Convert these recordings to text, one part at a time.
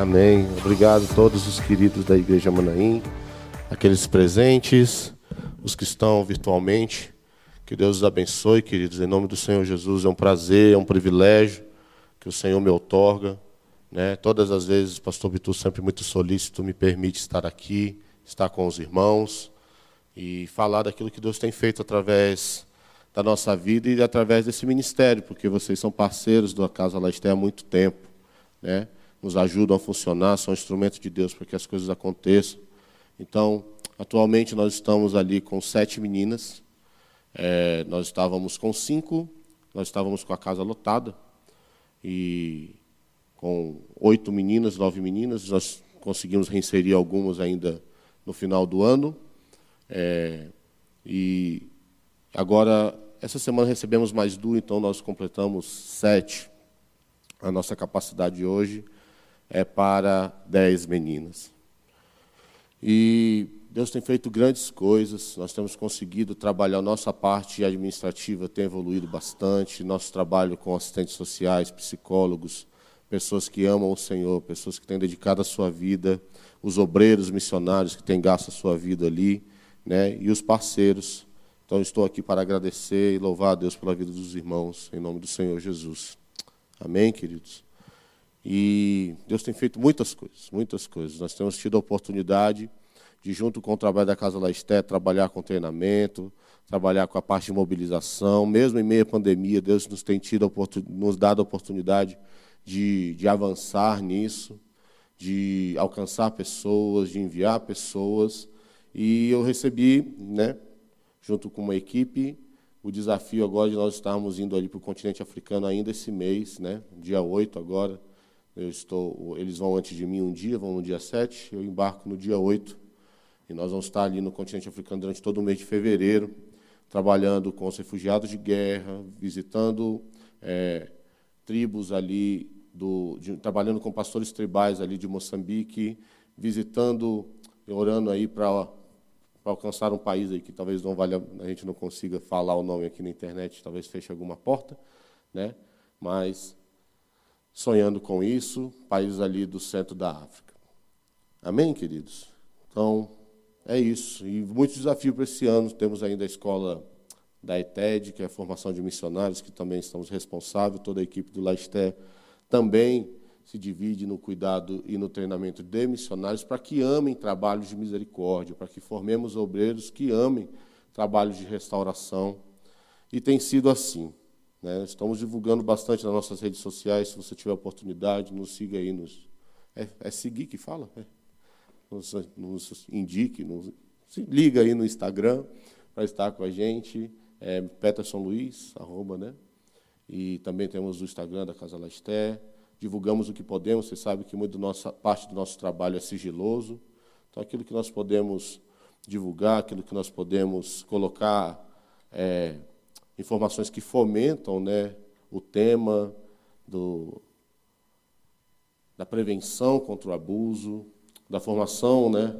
Amém. Obrigado a todos os queridos da Igreja Manaim, aqueles presentes, os que estão virtualmente. Que Deus os abençoe, queridos. Em nome do Senhor Jesus, é um prazer, é um privilégio que o Senhor me outorga. Né? Todas as vezes, Pastor Bitu, sempre muito solícito, me permite estar aqui, estar com os irmãos e falar daquilo que Deus tem feito através da nossa vida e através desse ministério, porque vocês são parceiros da Casa Lasté há muito tempo, né? Nos ajudam a funcionar, são instrumentos de Deus para que as coisas aconteçam. Então, atualmente nós estamos ali com sete meninas, é, nós estávamos com cinco, nós estávamos com a casa lotada, e com oito meninas, nove meninas, nós conseguimos reinserir algumas ainda no final do ano. É, e agora, essa semana recebemos mais duas, então nós completamos sete. A nossa capacidade hoje é para dez meninas. E Deus tem feito grandes coisas, nós temos conseguido trabalhar, nossa parte administrativa tem evoluído bastante, nosso trabalho com assistentes sociais, psicólogos, pessoas que amam o Senhor, pessoas que têm dedicado a sua vida, os obreiros missionários que têm gasto a sua vida ali, né, e os parceiros. Então, estou aqui para agradecer e louvar a Deus pela vida dos irmãos, em nome do Senhor Jesus. Amém, queridos? E Deus tem feito muitas coisas, muitas coisas. Nós temos tido a oportunidade de, junto com o trabalho da Casa Laisté, trabalhar com treinamento, trabalhar com a parte de mobilização. Mesmo em meio à pandemia, Deus nos tem tido nos dado a oportunidade de, de avançar nisso, de alcançar pessoas, de enviar pessoas. E eu recebi, né, junto com uma equipe, o desafio agora de nós estarmos indo ali para o continente africano ainda esse mês, né, dia 8 agora. Eu estou, eles vão antes de mim um dia, vão no dia 7, eu embarco no dia 8 e nós vamos estar ali no continente africano durante todo o mês de fevereiro, trabalhando com os refugiados de guerra, visitando é, tribos ali, do, de, trabalhando com pastores tribais ali de Moçambique, visitando, orando aí para alcançar um país aí que talvez não valha, a gente não consiga falar o nome aqui na internet, talvez feche alguma porta, né? Mas sonhando com isso, países ali do centro da África. Amém, queridos? Então, é isso. E muitos desafios para esse ano. Temos ainda a escola da ETED, que é a formação de missionários, que também estamos responsáveis. Toda a equipe do Laisté também se divide no cuidado e no treinamento de missionários para que amem trabalhos de misericórdia, para que formemos obreiros que amem trabalhos de restauração. E tem sido assim. Né? Estamos divulgando bastante nas nossas redes sociais. Se você tiver oportunidade, nos siga aí. Nos... É, é seguir que fala? É nos, nos indique, nos, se liga aí no Instagram para estar com a gente, é Peterson Luiz, arroba, né? E também temos o Instagram da Casa Lasté. Divulgamos o que podemos, você sabe que muito nossa, parte do nosso trabalho é sigiloso. Então, aquilo que nós podemos divulgar, aquilo que nós podemos colocar, é, informações que fomentam né, o tema do, da prevenção contra o abuso, da formação né,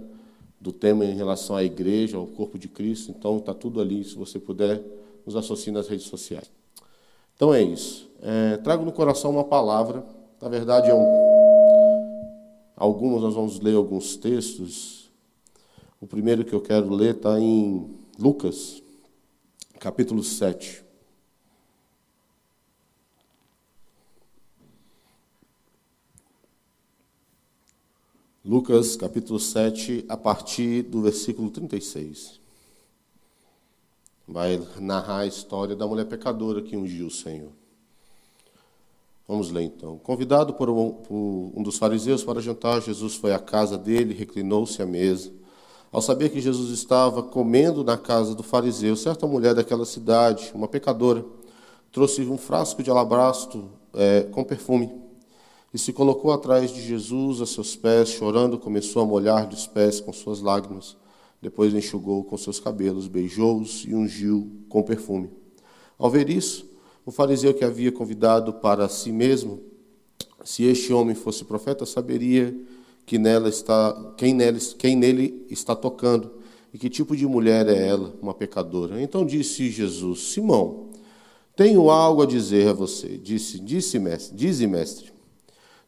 do tema em relação à igreja, ao corpo de Cristo. Então, está tudo ali. Se você puder, nos associe nas redes sociais. Então, é isso. É, trago no coração uma palavra. Na verdade, é um, alguns nós vamos ler alguns textos. O primeiro que eu quero ler está em Lucas, capítulo 7. Lucas capítulo 7, a partir do versículo 36. Vai narrar a história da mulher pecadora que ungiu o Senhor. Vamos ler então. Convidado por um, por um dos fariseus para jantar, Jesus foi à casa dele, reclinou-se à mesa. Ao saber que Jesus estava comendo na casa do fariseu, certa mulher daquela cidade, uma pecadora, trouxe um frasco de alabastro é, com perfume e se colocou atrás de Jesus a seus pés, chorando, começou a molhar-lhe os pés com suas lágrimas. Depois enxugou com seus cabelos, beijou-os e ungiu com perfume. Ao ver isso, o fariseu que havia convidado para si mesmo, se este homem fosse profeta, saberia que nela está, quem, nele, quem nele está tocando e que tipo de mulher é ela, uma pecadora. Então disse Jesus: Simão, tenho algo a dizer a você. Disse, disse mestre, dize mestre.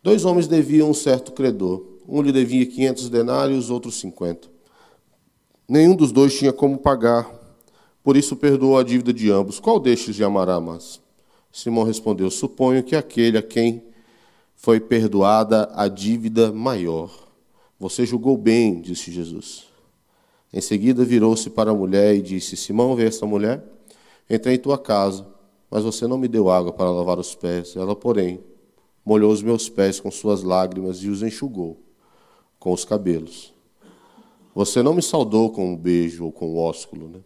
Dois homens deviam um certo credor. Um lhe devia 500 denários, outro 50. Nenhum dos dois tinha como pagar, por isso perdoou a dívida de ambos. Qual destes lhe amará mais? Simão respondeu: Suponho que aquele a quem foi perdoada a dívida maior. Você julgou bem, disse Jesus. Em seguida virou-se para a mulher e disse: Simão, vê essa mulher? Entrei em tua casa, mas você não me deu água para lavar os pés. Ela, porém, molhou os meus pés com suas lágrimas e os enxugou com os cabelos. Você não me saudou com um beijo ou com um ósculo, né?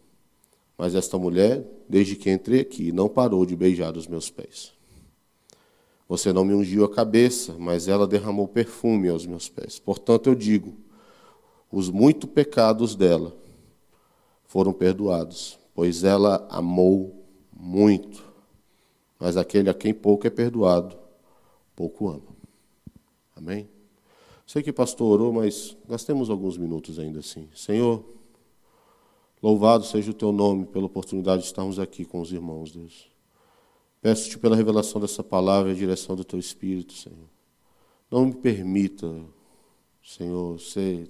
Mas esta mulher, desde que entrei aqui, não parou de beijar os meus pés. Você não me ungiu a cabeça, mas ela derramou perfume aos meus pés. Portanto, eu digo: os muitos pecados dela foram perdoados, pois ela amou muito. Mas aquele a quem pouco é perdoado, pouco ama. Amém? Sei que o pastor orou, mas nós temos alguns minutos ainda assim. Senhor, louvado seja o teu nome pela oportunidade de estarmos aqui com os irmãos, Deus. Peço-te pela revelação dessa palavra e a direção do teu Espírito, Senhor. Não me permita, Senhor, ser,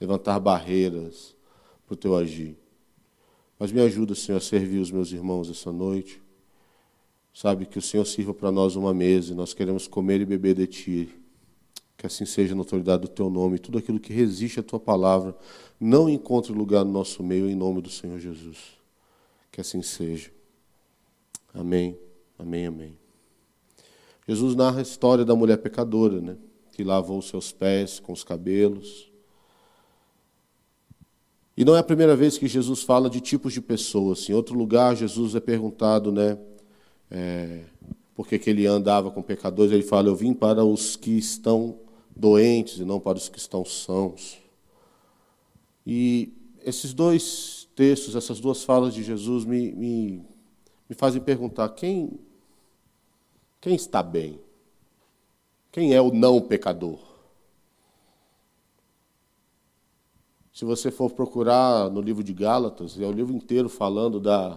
levantar barreiras para o teu agir. Mas me ajuda, Senhor, a servir os meus irmãos essa noite. Sabe que o Senhor sirva para nós uma mesa e nós queremos comer e beber de Ti. Que assim seja na autoridade do Teu nome. Tudo aquilo que resiste à Tua palavra não encontre lugar no nosso meio, em nome do Senhor Jesus. Que assim seja. Amém. Amém, amém. Jesus narra a história da mulher pecadora, né? Que lavou seus pés com os cabelos. E não é a primeira vez que Jesus fala de tipos de pessoas. Em outro lugar, Jesus é perguntado, né? É, porque que ele andava com pecadores, ele fala: Eu vim para os que estão doentes e não para os que estão sãos. E esses dois textos, essas duas falas de Jesus me, me, me fazem perguntar: quem, quem está bem? Quem é o não pecador? Se você for procurar no livro de Gálatas, é o livro inteiro falando da,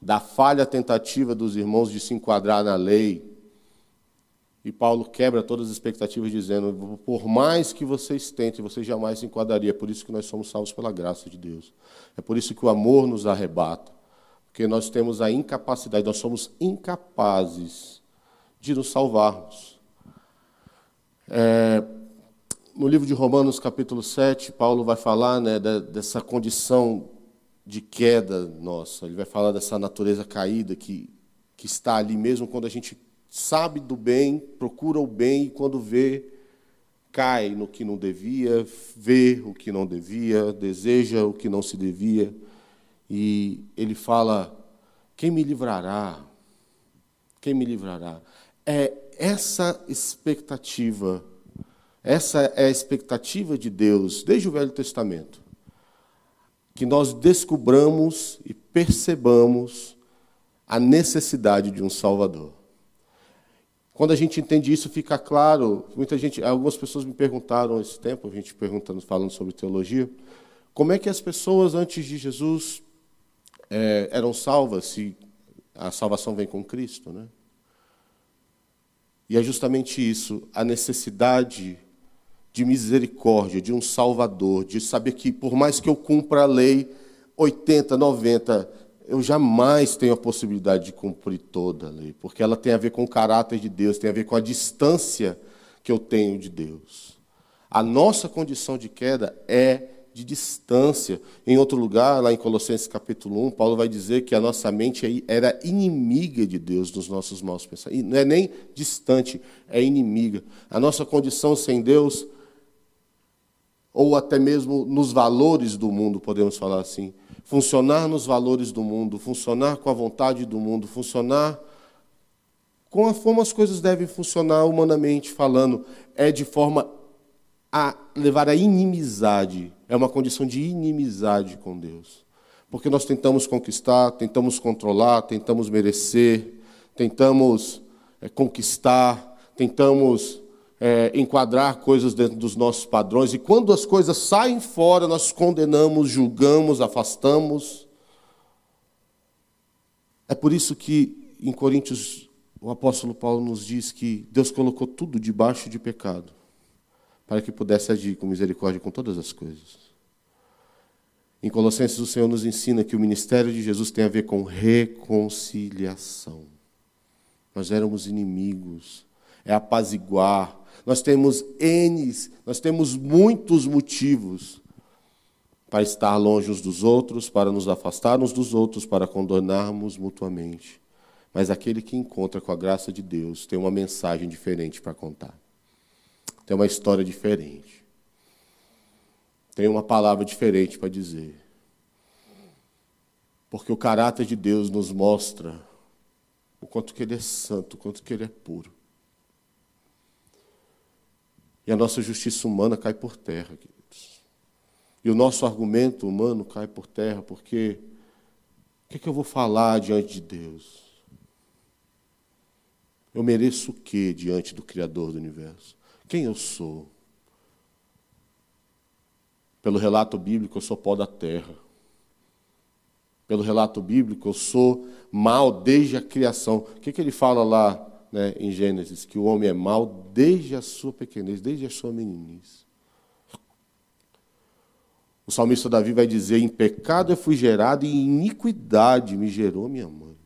da falha tentativa dos irmãos de se enquadrar na lei. E Paulo quebra todas as expectativas, dizendo: por mais que vocês tentem, vocês jamais se enquadraria. É por isso que nós somos salvos pela graça de Deus. É por isso que o amor nos arrebata. Porque nós temos a incapacidade, nós somos incapazes de nos salvarmos. É, no livro de Romanos, capítulo 7, Paulo vai falar né, dessa condição de queda nossa. Ele vai falar dessa natureza caída que, que está ali mesmo quando a gente sabe do bem, procura o bem e quando vê, cai no que não devia, vê o que não devia, deseja o que não se devia. E ele fala: Quem me livrará? Quem me livrará? É essa expectativa, essa é a expectativa de Deus desde o Velho Testamento. Que nós descubramos e percebamos a necessidade de um Salvador. Quando a gente entende isso, fica claro. Muita gente, algumas pessoas me perguntaram esse tempo, a gente perguntando, falando sobre teologia, como é que as pessoas antes de Jesus é, eram salvas se a salvação vem com Cristo, né? E é justamente isso, a necessidade de misericórdia, de um Salvador, de saber que por mais que eu cumpra a lei 80, 90, eu jamais tenho a possibilidade de cumprir toda a lei, porque ela tem a ver com o caráter de Deus, tem a ver com a distância que eu tenho de Deus. A nossa condição de queda é de distância. Em outro lugar, lá em Colossenses capítulo 1, Paulo vai dizer que a nossa mente era inimiga de Deus dos nossos maus pensamentos. Não é nem distante, é inimiga. A nossa condição sem Deus, ou até mesmo nos valores do mundo, podemos falar assim, funcionar nos valores do mundo, funcionar com a vontade do mundo, funcionar com a forma as coisas devem funcionar humanamente falando, é de forma a levar à inimizade, é uma condição de inimizade com Deus. Porque nós tentamos conquistar, tentamos controlar, tentamos merecer, tentamos é, conquistar, tentamos é, enquadrar coisas dentro dos nossos padrões, e quando as coisas saem fora, nós condenamos, julgamos, afastamos. É por isso que em Coríntios o apóstolo Paulo nos diz que Deus colocou tudo debaixo de pecado, para que pudesse agir com misericórdia com todas as coisas. Em Colossenses, o Senhor nos ensina que o ministério de Jesus tem a ver com reconciliação. Nós éramos inimigos, é apaziguar. Nós temos N, nós temos muitos motivos para estar longe uns dos outros, para nos afastar uns dos outros, para condonarmos mutuamente. Mas aquele que encontra com a graça de Deus tem uma mensagem diferente para contar. Tem uma história diferente. Tem uma palavra diferente para dizer. Porque o caráter de Deus nos mostra o quanto que ele é santo, o quanto que ele é puro. E a nossa justiça humana cai por terra, queridos. E o nosso argumento humano cai por terra, porque o que, é que eu vou falar diante de Deus? Eu mereço o que diante do Criador do universo? Quem eu sou? Pelo relato bíblico, eu sou pó da terra. Pelo relato bíblico, eu sou mal desde a criação. O que, que ele fala lá né, em Gênesis? Que o homem é mal desde a sua pequenez, desde a sua meninice. O salmista Davi vai dizer: Em pecado eu fui gerado e em iniquidade me gerou minha mãe.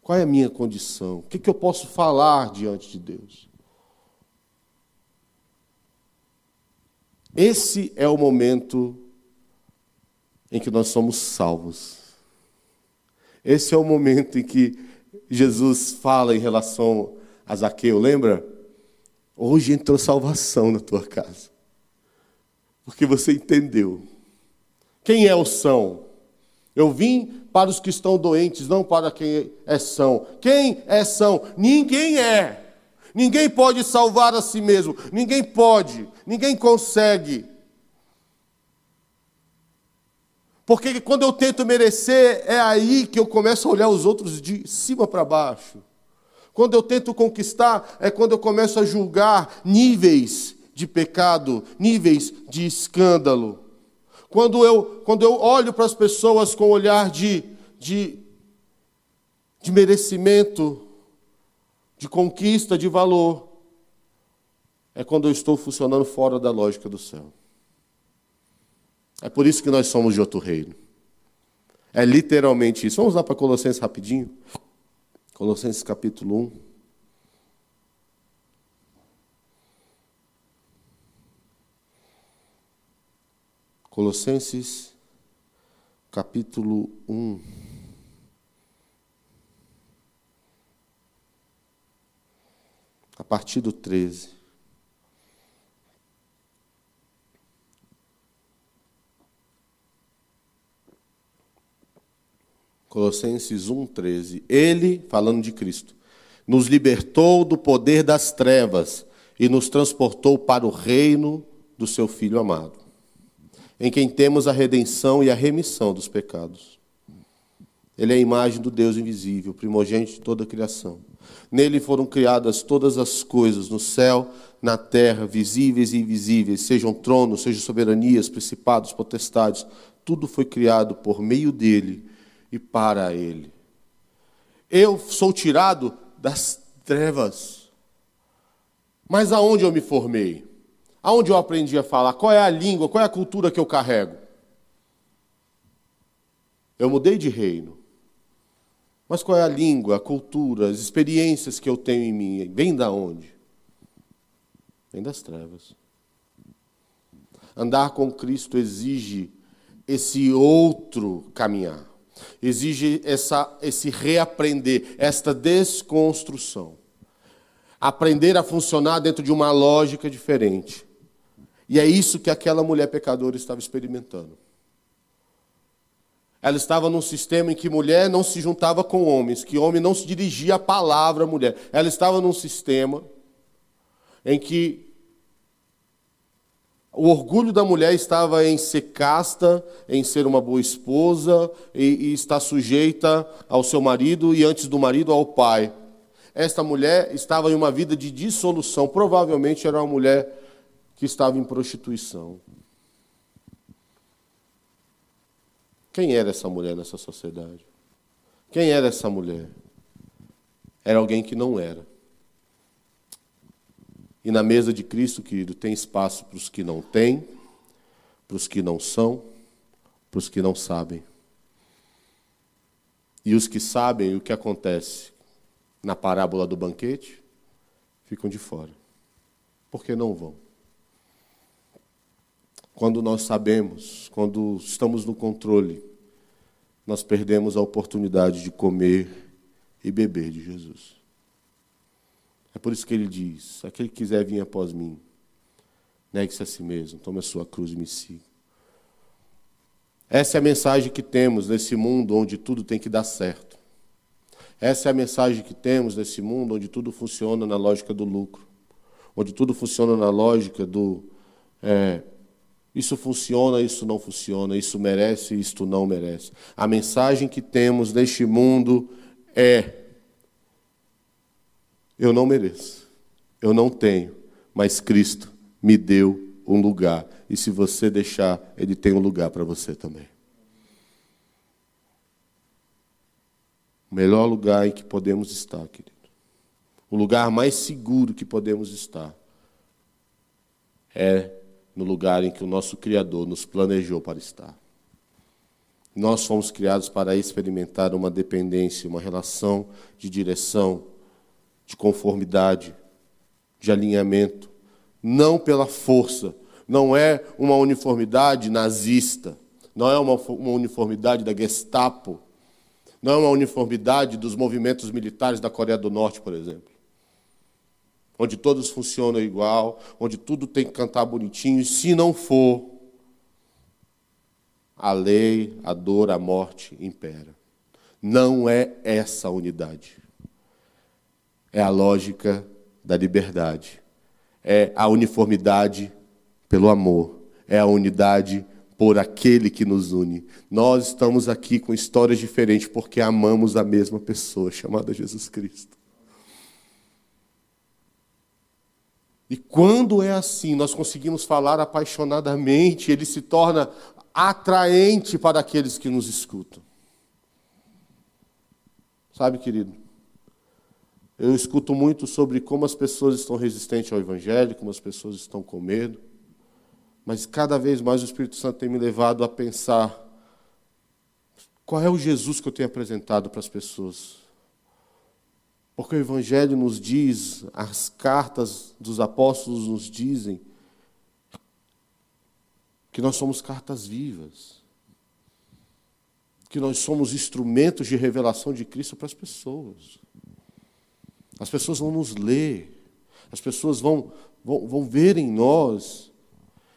Qual é a minha condição? O que, que eu posso falar diante de Deus? Esse é o momento em que nós somos salvos. Esse é o momento em que Jesus fala em relação a Zaqueu, lembra? Hoje entrou salvação na tua casa. Porque você entendeu. Quem é o são? Eu vim para os que estão doentes, não para quem é são. Quem é são? Ninguém é. Ninguém pode salvar a si mesmo. Ninguém pode. Ninguém consegue. Porque quando eu tento merecer, é aí que eu começo a olhar os outros de cima para baixo. Quando eu tento conquistar, é quando eu começo a julgar níveis de pecado, níveis de escândalo. Quando eu, quando eu olho para as pessoas com olhar de, de, de merecimento, de conquista, de valor, é quando eu estou funcionando fora da lógica do céu. É por isso que nós somos de outro reino. É literalmente isso. Vamos lá para Colossenses rapidinho. Colossenses capítulo 1. Colossenses, capítulo 1. A partir do 13. Colossenses 1,13. Ele, falando de Cristo, nos libertou do poder das trevas e nos transportou para o reino do seu Filho amado em quem temos a redenção e a remissão dos pecados. Ele é a imagem do Deus invisível, primogênito de toda a criação. Nele foram criadas todas as coisas, no céu, na terra, visíveis e invisíveis, sejam tronos, sejam soberanias, principados, potestades, tudo foi criado por meio dele e para ele. Eu sou tirado das trevas. Mas aonde eu me formei? Aonde eu aprendi a falar? Qual é a língua? Qual é a cultura que eu carrego? Eu mudei de reino. Mas qual é a língua, a cultura, as experiências que eu tenho em mim? Vem da onde? Vem das trevas. Andar com Cristo exige esse outro caminhar. Exige essa, esse reaprender, esta desconstrução. Aprender a funcionar dentro de uma lógica diferente. E é isso que aquela mulher pecadora estava experimentando. Ela estava num sistema em que mulher não se juntava com homens, que homem não se dirigia a palavra mulher. Ela estava num sistema em que o orgulho da mulher estava em ser casta, em ser uma boa esposa e, e estar sujeita ao seu marido e antes do marido ao pai. Esta mulher estava em uma vida de dissolução, provavelmente era uma mulher que estava em prostituição. Quem era essa mulher nessa sociedade? Quem era essa mulher? era alguém que não era. E na mesa de Cristo, querido, tem espaço para os que não têm, para os que não são, para os que não sabem. E os que sabem o que acontece na parábola do banquete ficam de fora. Porque não vão. Quando nós sabemos, quando estamos no controle, nós perdemos a oportunidade de comer e beber de Jesus. É por isso que ele diz: aquele que quiser vir após mim, negue-se a si mesmo, tome a sua cruz e me siga. Essa é a mensagem que temos nesse mundo onde tudo tem que dar certo. Essa é a mensagem que temos nesse mundo onde tudo funciona na lógica do lucro, onde tudo funciona na lógica do é, isso funciona, isso não funciona, isso merece, isto não merece. A mensagem que temos neste mundo é: eu não mereço, eu não tenho, mas Cristo me deu um lugar. E se você deixar, Ele tem um lugar para você também. O melhor lugar em que podemos estar, querido. O lugar mais seguro que podemos estar é no lugar em que o nosso Criador nos planejou para estar. Nós fomos criados para experimentar uma dependência, uma relação de direção, de conformidade, de alinhamento, não pela força, não é uma uniformidade nazista, não é uma, uma uniformidade da Gestapo, não é uma uniformidade dos movimentos militares da Coreia do Norte, por exemplo onde todos funcionam igual, onde tudo tem que cantar bonitinho, e se não for, a lei, a dor, a morte impera. Não é essa a unidade. É a lógica da liberdade. É a uniformidade pelo amor. É a unidade por aquele que nos une. Nós estamos aqui com histórias diferentes porque amamos a mesma pessoa chamada Jesus Cristo. E quando é assim, nós conseguimos falar apaixonadamente, ele se torna atraente para aqueles que nos escutam. Sabe, querido? Eu escuto muito sobre como as pessoas estão resistentes ao Evangelho, como as pessoas estão com medo. Mas cada vez mais o Espírito Santo tem me levado a pensar: qual é o Jesus que eu tenho apresentado para as pessoas? Porque o Evangelho nos diz, as cartas dos apóstolos nos dizem, que nós somos cartas vivas, que nós somos instrumentos de revelação de Cristo para as pessoas. As pessoas vão nos ler, as pessoas vão, vão, vão ver em nós.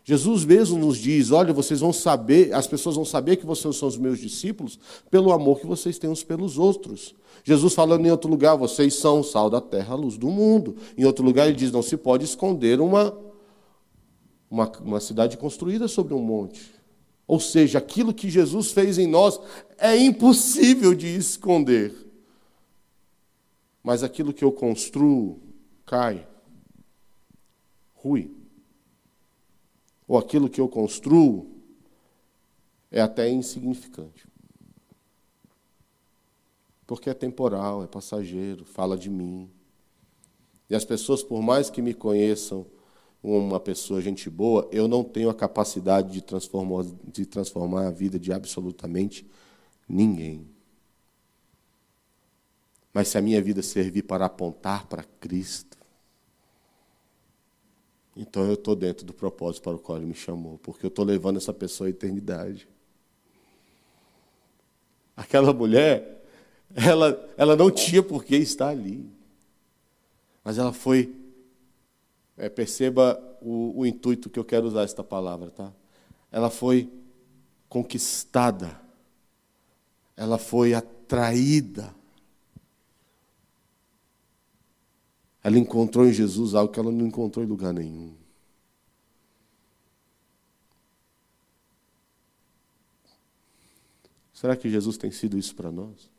Jesus mesmo nos diz: olha, vocês vão saber, as pessoas vão saber que vocês são os meus discípulos pelo amor que vocês têm uns pelos outros. Jesus falando em outro lugar, vocês são o sal da terra, a luz do mundo. Em outro lugar, ele diz: não se pode esconder uma, uma, uma cidade construída sobre um monte. Ou seja, aquilo que Jesus fez em nós é impossível de esconder. Mas aquilo que eu construo cai, rui. Ou aquilo que eu construo é até insignificante porque é temporal, é passageiro, fala de mim. E as pessoas, por mais que me conheçam uma pessoa gente boa, eu não tenho a capacidade de transformar, de transformar a vida de absolutamente ninguém. Mas se a minha vida servir para apontar para Cristo, então eu estou dentro do propósito para o qual Ele me chamou, porque eu estou levando essa pessoa à eternidade. Aquela mulher, ela, ela não tinha por que estar ali. Mas ela foi. É, perceba o, o intuito que eu quero usar esta palavra, tá? Ela foi conquistada. Ela foi atraída. Ela encontrou em Jesus algo que ela não encontrou em lugar nenhum. Será que Jesus tem sido isso para nós?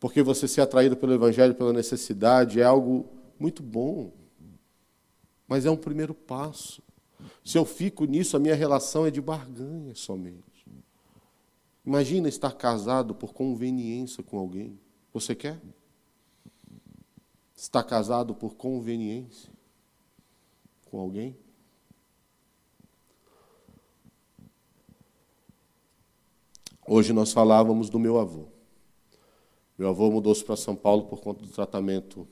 Porque você ser atraído pelo Evangelho, pela necessidade, é algo muito bom. Mas é um primeiro passo. Se eu fico nisso, a minha relação é de barganha somente. Imagina estar casado por conveniência com alguém. Você quer? Estar casado por conveniência com alguém? Hoje nós falávamos do meu avô. Meu avô mudou-se para São Paulo por conta do tratamento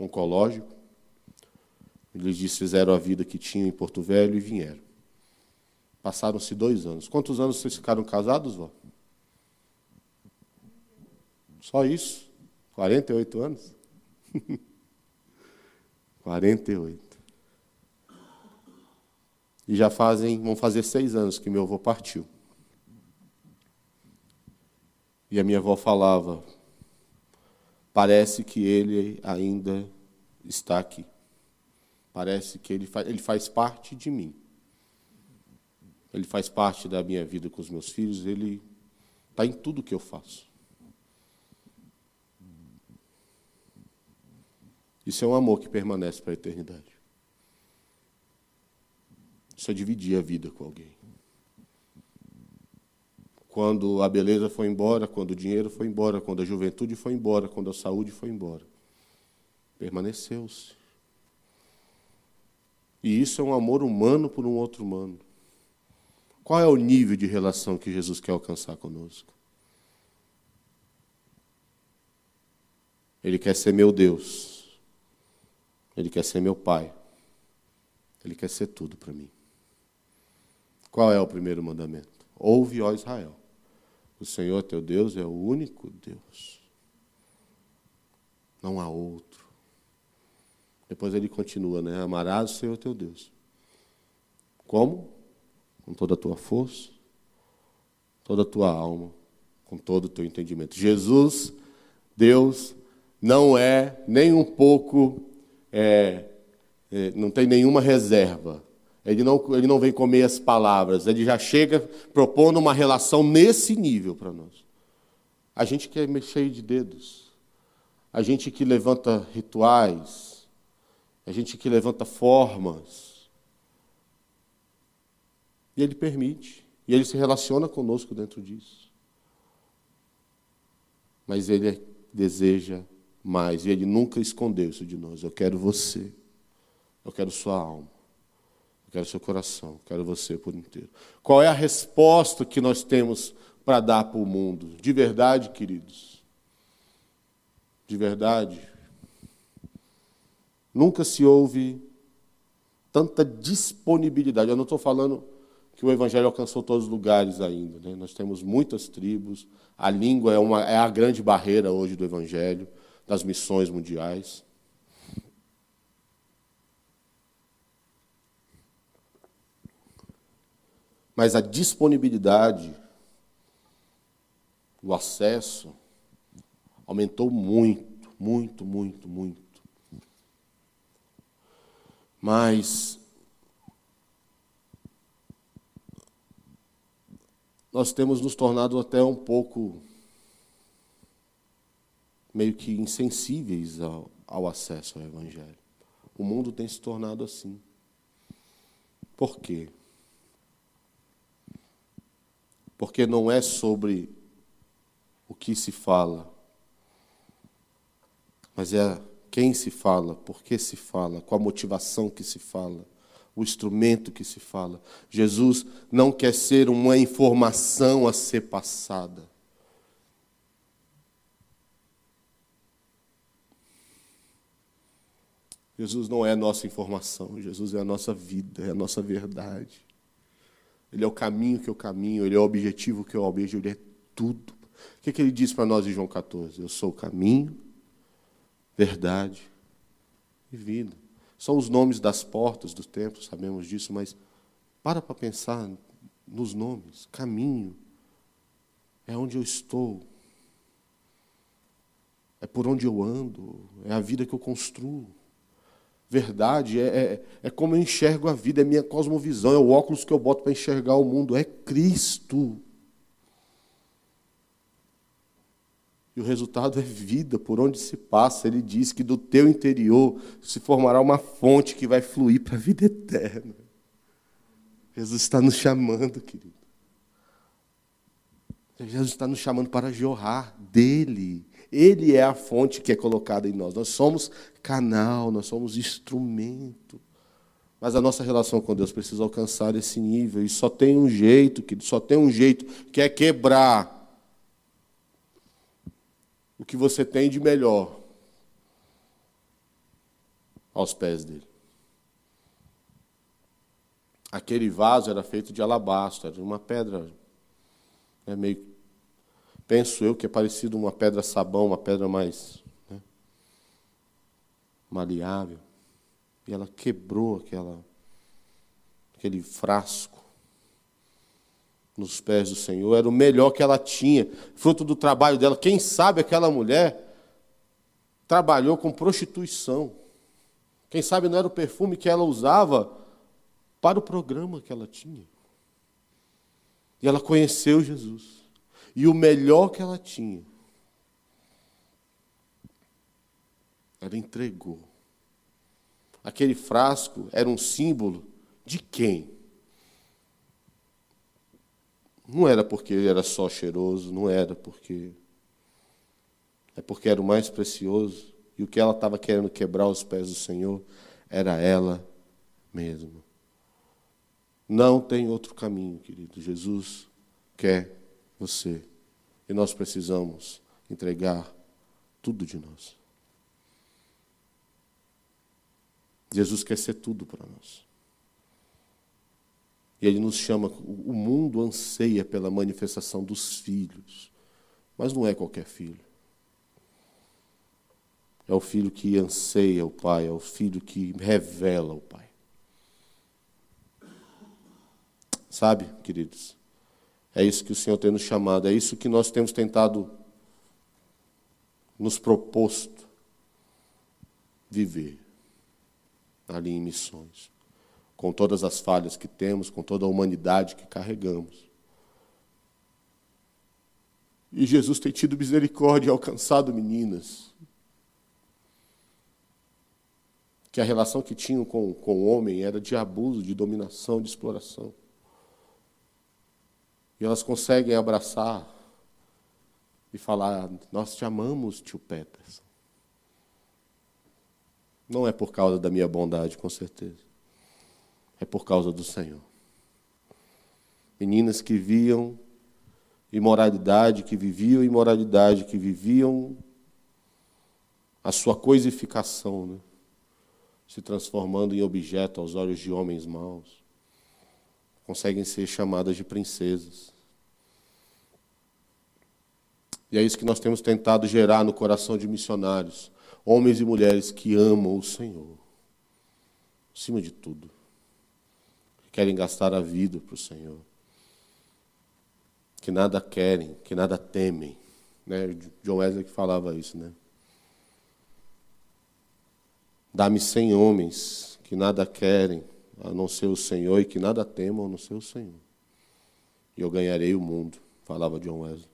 oncológico. Eles desfizeram a vida que tinham em Porto Velho e vieram. Passaram-se dois anos. Quantos anos vocês ficaram casados, vó? Só isso? 48 anos? 48. E já fazem, vão fazer seis anos que meu avô partiu. E a minha avó falava: parece que ele ainda está aqui. Parece que ele ele faz parte de mim. Ele faz parte da minha vida com os meus filhos, ele está em tudo que eu faço. Isso é um amor que permanece para a eternidade. Isso é dividir a vida com alguém. Quando a beleza foi embora, quando o dinheiro foi embora, quando a juventude foi embora, quando a saúde foi embora, permaneceu-se. E isso é um amor humano por um outro humano. Qual é o nível de relação que Jesus quer alcançar conosco? Ele quer ser meu Deus. Ele quer ser meu Pai. Ele quer ser tudo para mim. Qual é o primeiro mandamento? Ouve, ó Israel. O Senhor teu Deus é o único Deus. Não há outro. Depois ele continua, né? Amarás o Senhor teu Deus. Como? Com toda a tua força, toda a tua alma, com todo o teu entendimento. Jesus, Deus, não é nem um pouco, é, é, não tem nenhuma reserva. Ele não, ele não vem comer as palavras, ele já chega propondo uma relação nesse nível para nós. A gente que é cheio de dedos, a gente que levanta rituais, a gente que levanta formas. E ele permite, e ele se relaciona conosco dentro disso. Mas ele deseja mais, e ele nunca escondeu isso de nós. Eu quero você, eu quero sua alma quero seu coração, quero você por inteiro. Qual é a resposta que nós temos para dar para o mundo? De verdade, queridos? De verdade? Nunca se ouve tanta disponibilidade. Eu não estou falando que o Evangelho alcançou todos os lugares ainda. Né? Nós temos muitas tribos, a língua é, uma, é a grande barreira hoje do Evangelho, das missões mundiais. Mas a disponibilidade, o acesso, aumentou muito, muito, muito, muito. Mas nós temos nos tornado até um pouco meio que insensíveis ao, ao acesso ao Evangelho. O mundo tem se tornado assim. Por quê? porque não é sobre o que se fala, mas é quem se fala, por que se fala, qual a motivação que se fala, o instrumento que se fala. Jesus não quer ser uma informação a ser passada. Jesus não é a nossa informação, Jesus é a nossa vida, é a nossa verdade. Ele é o caminho que eu caminho, Ele é o objetivo que eu almejo, Ele é tudo. O que, é que ele diz para nós em João 14? Eu sou o caminho, verdade e vida. São os nomes das portas do templo, sabemos disso, mas para para pensar nos nomes. Caminho é onde eu estou, é por onde eu ando, é a vida que eu construo. Verdade é, é, é, como eu enxergo a vida, é minha cosmovisão, é o óculos que eu boto para enxergar o mundo, é Cristo. E o resultado é vida, por onde se passa. Ele diz que do teu interior se formará uma fonte que vai fluir para a vida eterna. Jesus está nos chamando, querido. Jesus está nos chamando para jorrar dele. Ele é a fonte que é colocada em nós. Nós somos canal, nós somos instrumento. Mas a nossa relação com Deus precisa alcançar esse nível. E só tem um jeito, que só tem um jeito, que é quebrar o que você tem de melhor aos pés dele. Aquele vaso era feito de alabastro, era uma pedra é meio, penso eu que é parecido uma pedra sabão, uma pedra mais né, maleável. E ela quebrou aquela, aquele frasco nos pés do Senhor. Era o melhor que ela tinha, fruto do trabalho dela. Quem sabe aquela mulher trabalhou com prostituição. Quem sabe não era o perfume que ela usava para o programa que ela tinha. E ela conheceu Jesus. E o melhor que ela tinha, ela entregou. Aquele frasco era um símbolo de quem? Não era porque era só cheiroso, não era porque. É porque era o mais precioso. E o que ela estava querendo quebrar os pés do Senhor era ela mesma. Não tem outro caminho, querido. Jesus quer você. E nós precisamos entregar tudo de nós. Jesus quer ser tudo para nós. E ele nos chama, o mundo anseia pela manifestação dos filhos, mas não é qualquer filho. É o filho que anseia o Pai, é o filho que revela o Pai. Sabe, queridos? É isso que o Senhor tem nos chamado, é isso que nós temos tentado nos proposto viver ali em missões, com todas as falhas que temos, com toda a humanidade que carregamos. E Jesus tem tido misericórdia e alcançado meninas que a relação que tinham com, com o homem era de abuso, de dominação, de exploração. E elas conseguem abraçar e falar: Nós te amamos, tio Peterson. Não é por causa da minha bondade, com certeza. É por causa do Senhor. Meninas que viam imoralidade, que viviam imoralidade, que viviam a sua coisificação, né? se transformando em objeto aos olhos de homens maus conseguem ser chamadas de princesas. E é isso que nós temos tentado gerar no coração de missionários, homens e mulheres que amam o Senhor, acima de tudo, que querem gastar a vida para o Senhor, que nada querem, que nada temem. Né? John Wesley que falava isso, né? Dá-me cem homens que nada querem, a não ser o Senhor e que nada temam a não ser o Senhor. E eu ganharei o mundo, falava John Wesley.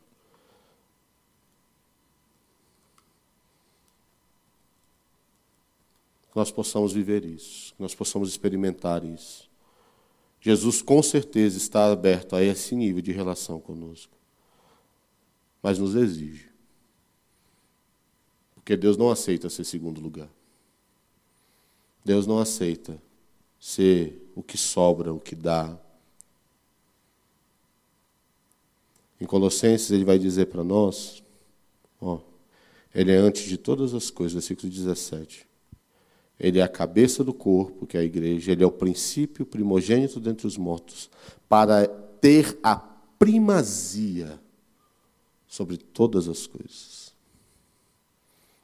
Que nós possamos viver isso, que nós possamos experimentar isso. Jesus com certeza está aberto a esse nível de relação conosco, mas nos exige. Porque Deus não aceita ser segundo lugar. Deus não aceita ser o que sobra, o que dá. Em Colossenses ele vai dizer para nós, ó, ele é antes de todas as coisas, versículo 17. Ele é a cabeça do corpo, que é a igreja, ele é o princípio primogênito dentre os mortos, para ter a primazia sobre todas as coisas.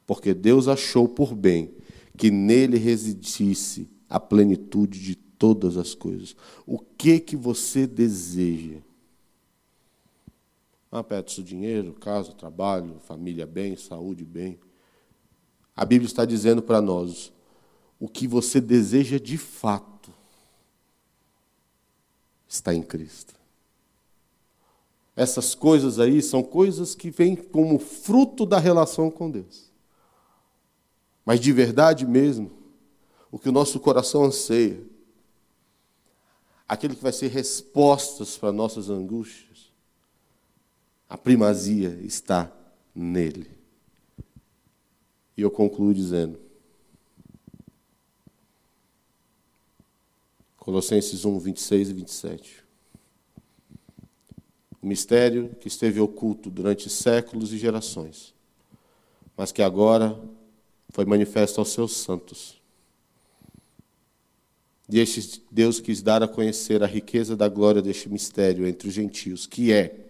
Porque Deus achou por bem que nele residisse a plenitude de todas as coisas. O que que você deseja? Ah, Petro, dinheiro, casa, trabalho, família bem, saúde bem. A Bíblia está dizendo para nós o que você deseja de fato está em Cristo. Essas coisas aí são coisas que vêm como fruto da relação com Deus. Mas de verdade mesmo, o que o nosso coração anseia, aquele que vai ser respostas para nossas angústias, A primazia está nele. E eu concluo dizendo: Colossenses 1, 26 e 27. O mistério que esteve oculto durante séculos e gerações, mas que agora foi manifesto aos seus santos. E Deus quis dar a conhecer a riqueza da glória deste mistério entre os gentios, que é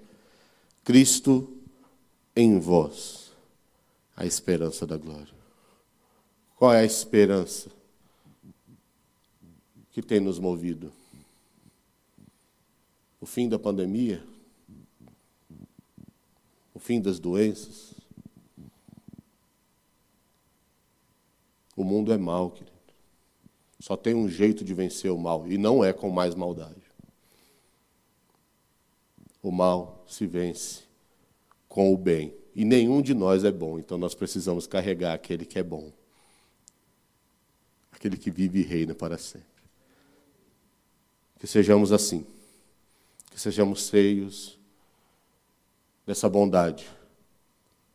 Cristo em vós a esperança da glória. Qual é a esperança que tem nos movido? O fim da pandemia? O fim das doenças? O mundo é mau, querido. Só tem um jeito de vencer o mal, e não é com mais maldade. O mal se vence com o bem. E nenhum de nós é bom, então nós precisamos carregar aquele que é bom. Aquele que vive e reina para sempre. Que sejamos assim. Que sejamos cheios dessa bondade.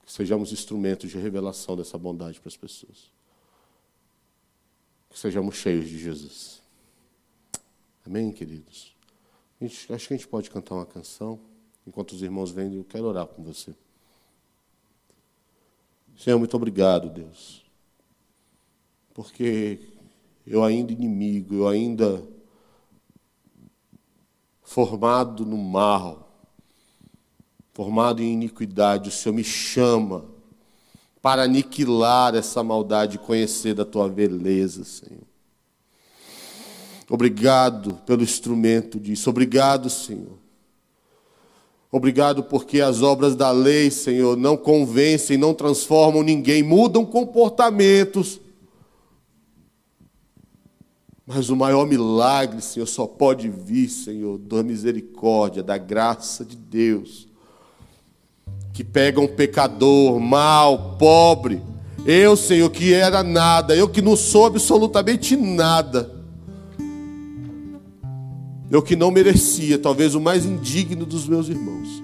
Que sejamos instrumentos de revelação dessa bondade para as pessoas. Que sejamos cheios de Jesus. Amém, queridos? Gente, acho que a gente pode cantar uma canção. Enquanto os irmãos vêm, eu quero orar com você. Senhor, muito obrigado, Deus. Porque eu ainda inimigo, eu ainda formado no mal, formado em iniquidade, o Senhor me chama para aniquilar essa maldade e conhecer da tua beleza, Senhor. Obrigado pelo instrumento disso. Obrigado, Senhor Obrigado porque as obras da lei, Senhor, não convencem, não transformam ninguém, mudam comportamentos. Mas o maior milagre, Senhor, só pode vir, Senhor, da misericórdia, da graça de Deus. Que pega um pecador, mal, pobre, eu, Senhor, que era nada, eu que não sou absolutamente nada eu que não merecia, talvez o mais indigno dos meus irmãos.